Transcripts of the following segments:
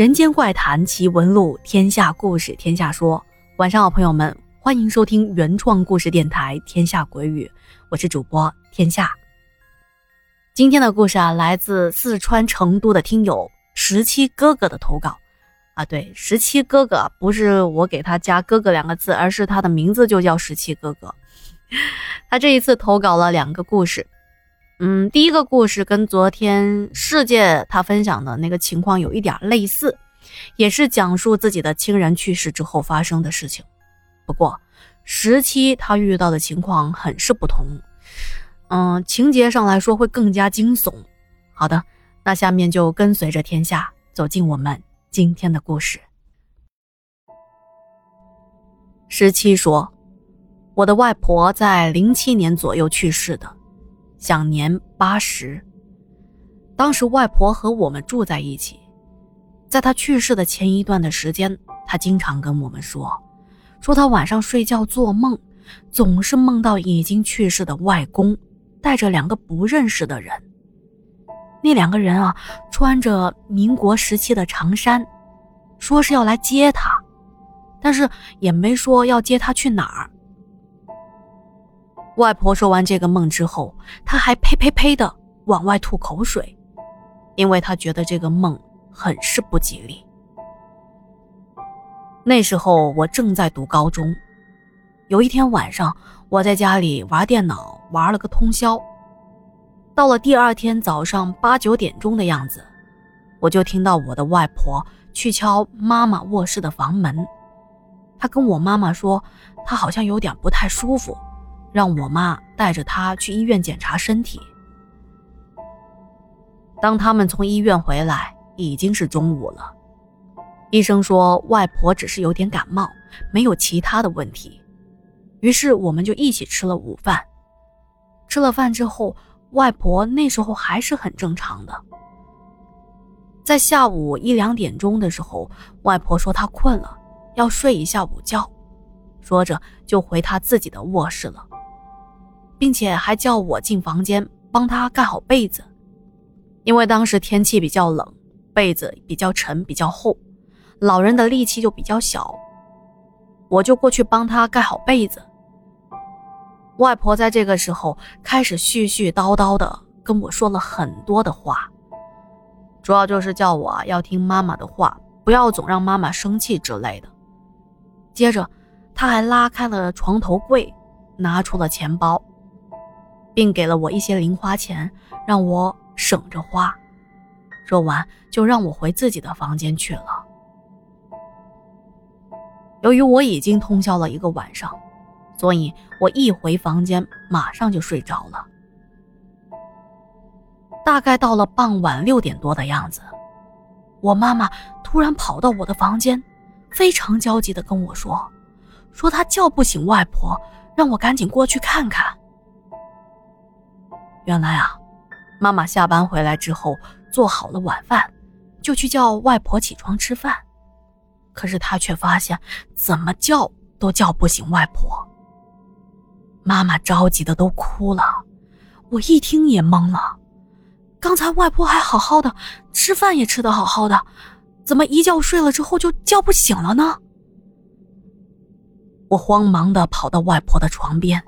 人间怪谈奇闻录，天下故事天下说。晚上好，朋友们，欢迎收听原创故事电台《天下鬼语》，我是主播天下。今天的故事啊，来自四川成都的听友十七哥哥的投稿啊。对，十七哥哥不是我给他加“哥哥”两个字，而是他的名字就叫十七哥哥。他这一次投稿了两个故事。嗯，第一个故事跟昨天世界他分享的那个情况有一点类似，也是讲述自己的亲人去世之后发生的事情。不过十七他遇到的情况很是不同，嗯，情节上来说会更加惊悚。好的，那下面就跟随着天下走进我们今天的故事。十七说，我的外婆在零七年左右去世的。享年八十。当时外婆和我们住在一起，在她去世的前一段的时间，她经常跟我们说，说她晚上睡觉做梦，总是梦到已经去世的外公带着两个不认识的人。那两个人啊，穿着民国时期的长衫，说是要来接她，但是也没说要接她去哪儿。外婆说完这个梦之后，她还呸呸呸的往外吐口水，因为她觉得这个梦很是不吉利。那时候我正在读高中，有一天晚上，我在家里玩电脑，玩了个通宵。到了第二天早上八九点钟的样子，我就听到我的外婆去敲妈妈卧室的房门，她跟我妈妈说，她好像有点不太舒服。让我妈带着他去医院检查身体。当他们从医院回来，已经是中午了。医生说外婆只是有点感冒，没有其他的问题。于是我们就一起吃了午饭。吃了饭之后，外婆那时候还是很正常的。在下午一两点钟的时候，外婆说她困了，要睡一下午觉，说着就回她自己的卧室了。并且还叫我进房间帮他盖好被子，因为当时天气比较冷，被子比较沉比较厚，老人的力气就比较小，我就过去帮他盖好被子。外婆在这个时候开始絮絮叨叨的跟我说了很多的话，主要就是叫我要听妈妈的话，不要总让妈妈生气之类的。接着，他还拉开了床头柜，拿出了钱包。并给了我一些零花钱，让我省着花。说完，就让我回自己的房间去了。由于我已经通宵了一个晚上，所以我一回房间马上就睡着了。大概到了傍晚六点多的样子，我妈妈突然跑到我的房间，非常焦急地跟我说：“说她叫不醒外婆，让我赶紧过去看看。”原来啊，妈妈下班回来之后做好了晚饭，就去叫外婆起床吃饭。可是她却发现怎么叫都叫不醒外婆。妈妈着急的都哭了，我一听也懵了。刚才外婆还好好的，吃饭也吃的好好的，怎么一觉睡了之后就叫不醒了呢？我慌忙的跑到外婆的床边，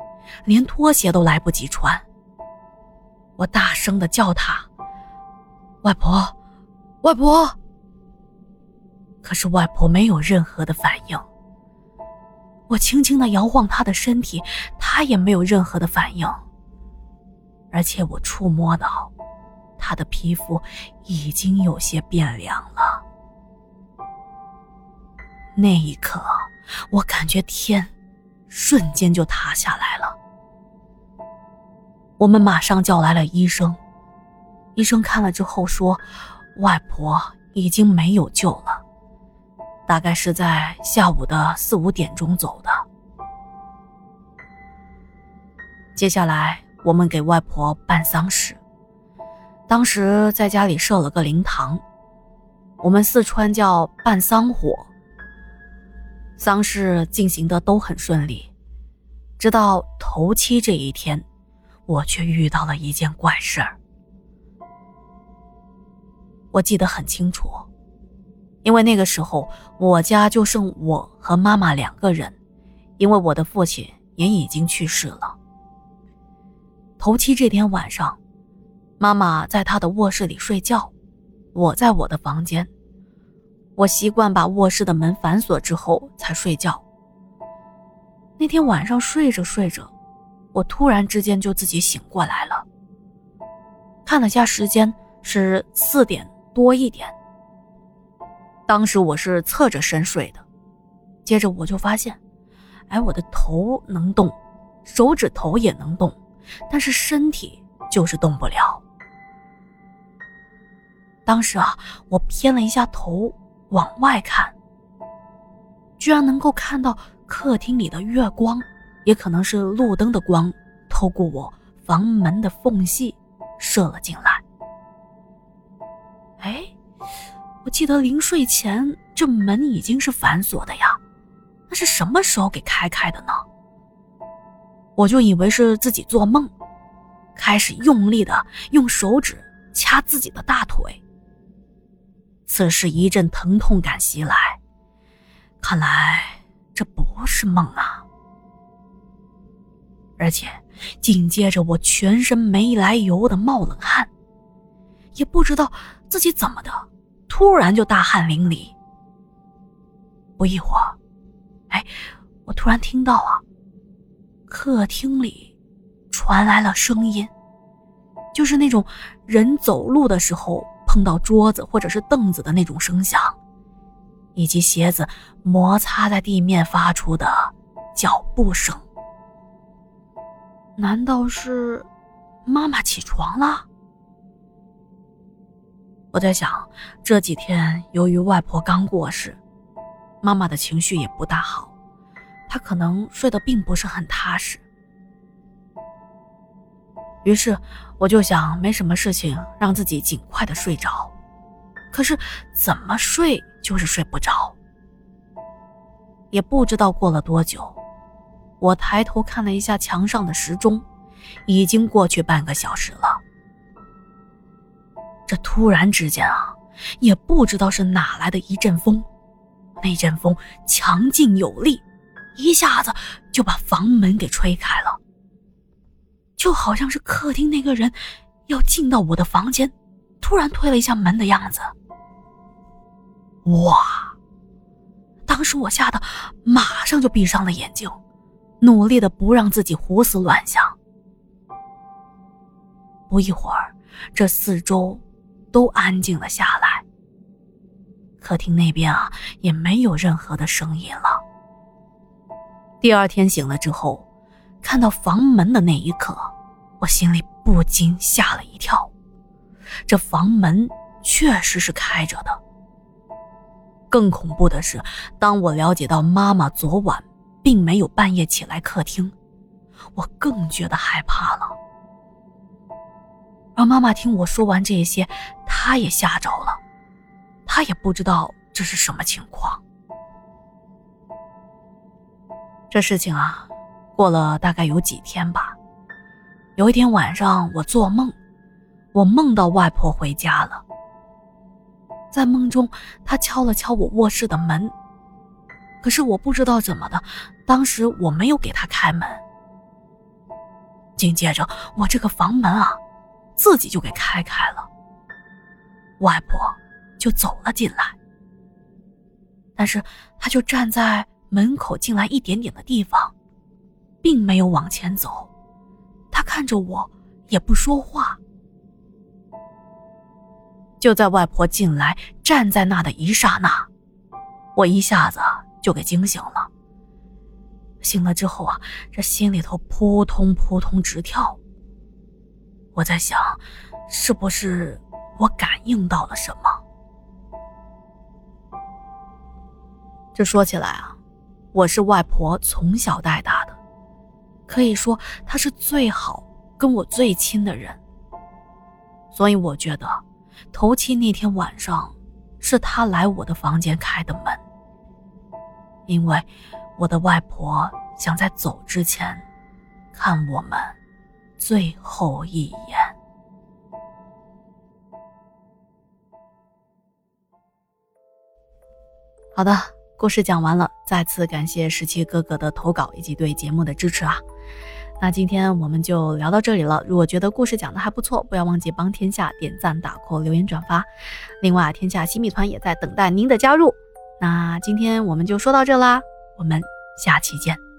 连拖鞋都来不及穿。我大声的叫他：“外婆，外婆。”可是外婆没有任何的反应。我轻轻的摇晃她的身体，她也没有任何的反应。而且我触摸到，她的皮肤已经有些变凉了。那一刻，我感觉天瞬间就塌下来了。我们马上叫来了医生，医生看了之后说，外婆已经没有救了，大概是在下午的四五点钟走的。接下来我们给外婆办丧事，当时在家里设了个灵堂，我们四川叫办丧火。丧事进行的都很顺利，直到头七这一天。我却遇到了一件怪事儿。我记得很清楚，因为那个时候我家就剩我和妈妈两个人，因为我的父亲也已经去世了。头七这天晚上，妈妈在她的卧室里睡觉，我在我的房间。我习惯把卧室的门反锁之后才睡觉。那天晚上睡着睡着，我突然之间就自己醒过来了。看了下时间，是四点多一点。当时我是侧着身睡的，接着我就发现，哎，我的头能动，手指头也能动。但是身体就是动不了。当时啊，我偏了一下头往外看，居然能够看到客厅里的月光，也可能是路灯的光，透过我房门的缝隙射了进来。哎，我记得临睡前这门已经是反锁的呀，那是什么时候给开开的呢？我就以为是自己做梦，开始用力的用手指掐自己的大腿。此时一阵疼痛感袭来，看来这不是梦啊！而且紧接着我全身没来由的冒冷汗，也不知道自己怎么的，突然就大汗淋漓。不一会儿，哎，我突然听到啊。客厅里传来了声音，就是那种人走路的时候碰到桌子或者是凳子的那种声响，以及鞋子摩擦在地面发出的脚步声。难道是妈妈起床了？我在想，这几天由于外婆刚过世，妈妈的情绪也不大好。她可能睡得并不是很踏实，于是我就想没什么事情，让自己尽快的睡着。可是怎么睡就是睡不着，也不知道过了多久，我抬头看了一下墙上的时钟，已经过去半个小时了。这突然之间啊，也不知道是哪来的一阵风，那阵风强劲有力。一下子就把房门给吹开了，就好像是客厅那个人要进到我的房间，突然推了一下门的样子。哇！当时我吓得马上就闭上了眼睛，努力的不让自己胡思乱想。不一会儿，这四周都安静了下来，客厅那边啊也没有任何的声音了。第二天醒了之后，看到房门的那一刻，我心里不禁吓了一跳。这房门确实是开着的。更恐怖的是，当我了解到妈妈昨晚并没有半夜起来客厅，我更觉得害怕了。而妈妈听我说完这些，她也吓着了，她也不知道这是什么情况。这事情啊，过了大概有几天吧。有一天晚上，我做梦，我梦到外婆回家了。在梦中，她敲了敲我卧室的门，可是我不知道怎么的，当时我没有给他开门。紧接着，我这个房门啊，自己就给开开了，外婆就走了进来。但是，她就站在。门口进来一点点的地方，并没有往前走。他看着我，也不说话。就在外婆进来站在那的一刹那，我一下子就给惊醒了。醒了之后啊，这心里头扑通扑通直跳。我在想，是不是我感应到了什么？这说起来啊。我是外婆从小带大的，可以说她是最好跟我最亲的人。所以我觉得，头七那天晚上，是她来我的房间开的门，因为我的外婆想在走之前，看我们最后一眼。好的，故事讲完了，再次感谢十七哥哥的投稿以及对节目的支持啊。那今天我们就聊到这里了。如果觉得故事讲的还不错，不要忘记帮天下点赞、打 call、留言、转发。另外，天下新米团也在等待您的加入。那今天我们就说到这啦，我们下期见。